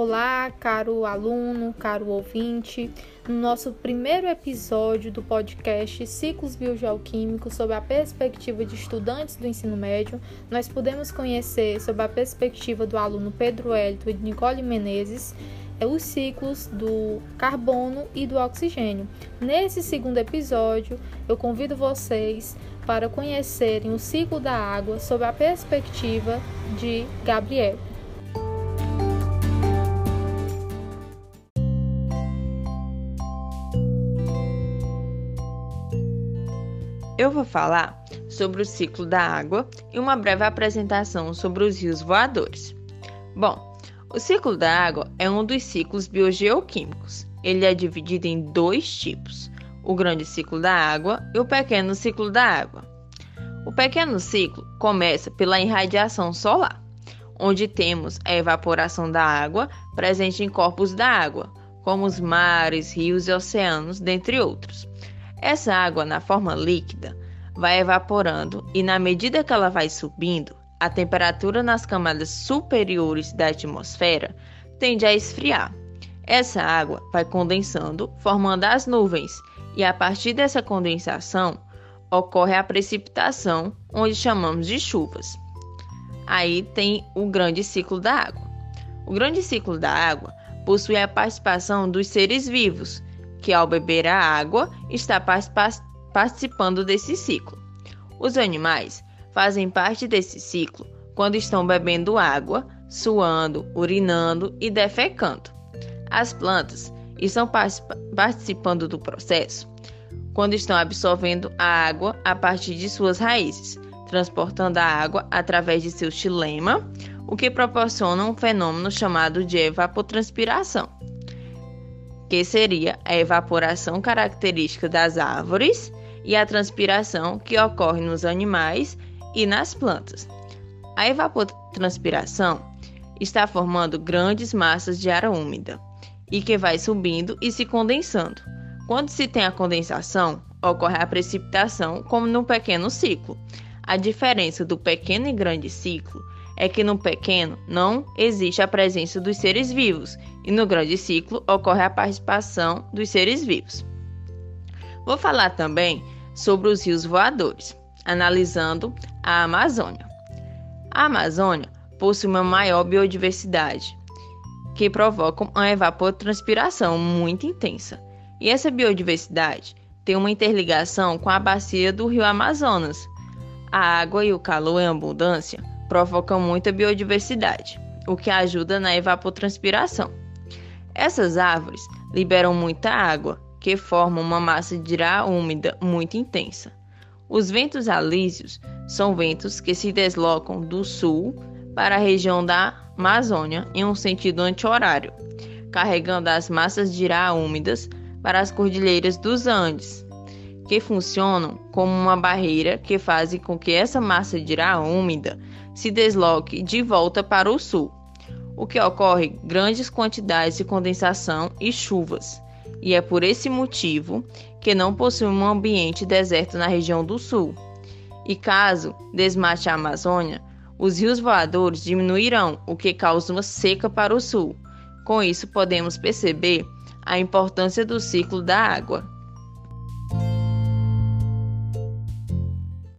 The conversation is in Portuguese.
Olá, caro aluno, caro ouvinte. No nosso primeiro episódio do podcast Ciclos Biogeoquímicos sobre a perspectiva de estudantes do ensino médio, nós pudemos conhecer sobre a perspectiva do aluno Pedro Hélito e Nicole Menezes é os ciclos do carbono e do oxigênio. Nesse segundo episódio, eu convido vocês para conhecerem o ciclo da água sob a perspectiva de Gabriel. Eu vou falar sobre o ciclo da água e uma breve apresentação sobre os rios voadores. Bom, o ciclo da água é um dos ciclos biogeoquímicos. Ele é dividido em dois tipos: o grande ciclo da água e o pequeno ciclo da água. O pequeno ciclo começa pela irradiação solar, onde temos a evaporação da água presente em corpos da água, como os mares, rios e oceanos, dentre outros. Essa água, na forma líquida, vai evaporando e, na medida que ela vai subindo, a temperatura nas camadas superiores da atmosfera tende a esfriar. Essa água vai condensando, formando as nuvens, e a partir dessa condensação ocorre a precipitação, onde chamamos de chuvas. Aí tem o grande ciclo da água. O grande ciclo da água possui a participação dos seres vivos, que ao beber a água está participando desse ciclo. Os animais fazem parte desse ciclo quando estão bebendo água, suando, urinando e defecando. As plantas estão participando do processo quando estão absorvendo a água a partir de suas raízes, transportando a água através de seu xilema, o que proporciona um fenômeno chamado de evapotranspiração que seria a evaporação característica das árvores e a transpiração que ocorre nos animais e nas plantas. A evapotranspiração está formando grandes massas de ar úmida e que vai subindo e se condensando. Quando se tem a condensação, ocorre a precipitação, como num pequeno ciclo. A diferença do pequeno e grande ciclo é que no pequeno não existe a presença dos seres vivos e no grande ciclo ocorre a participação dos seres vivos. Vou falar também sobre os rios voadores, analisando a Amazônia. A Amazônia possui uma maior biodiversidade, que provoca uma evapotranspiração muito intensa. E essa biodiversidade tem uma interligação com a bacia do rio Amazonas. A água e o calor em abundância provocam muita biodiversidade, o que ajuda na evapotranspiração. Essas árvores liberam muita água, que forma uma massa de ar úmida muito intensa. Os ventos alísios são ventos que se deslocam do sul para a região da Amazônia em um sentido anti-horário, carregando as massas de ar úmidas para as cordilheiras dos Andes, que funcionam como uma barreira que faz com que essa massa de ar úmida se desloque de volta para o sul, o que ocorre grandes quantidades de condensação e chuvas, e é por esse motivo que não possui um ambiente deserto na região do sul. E caso desmate a Amazônia, os rios voadores diminuirão, o que causa uma seca para o sul. Com isso, podemos perceber a importância do ciclo da água.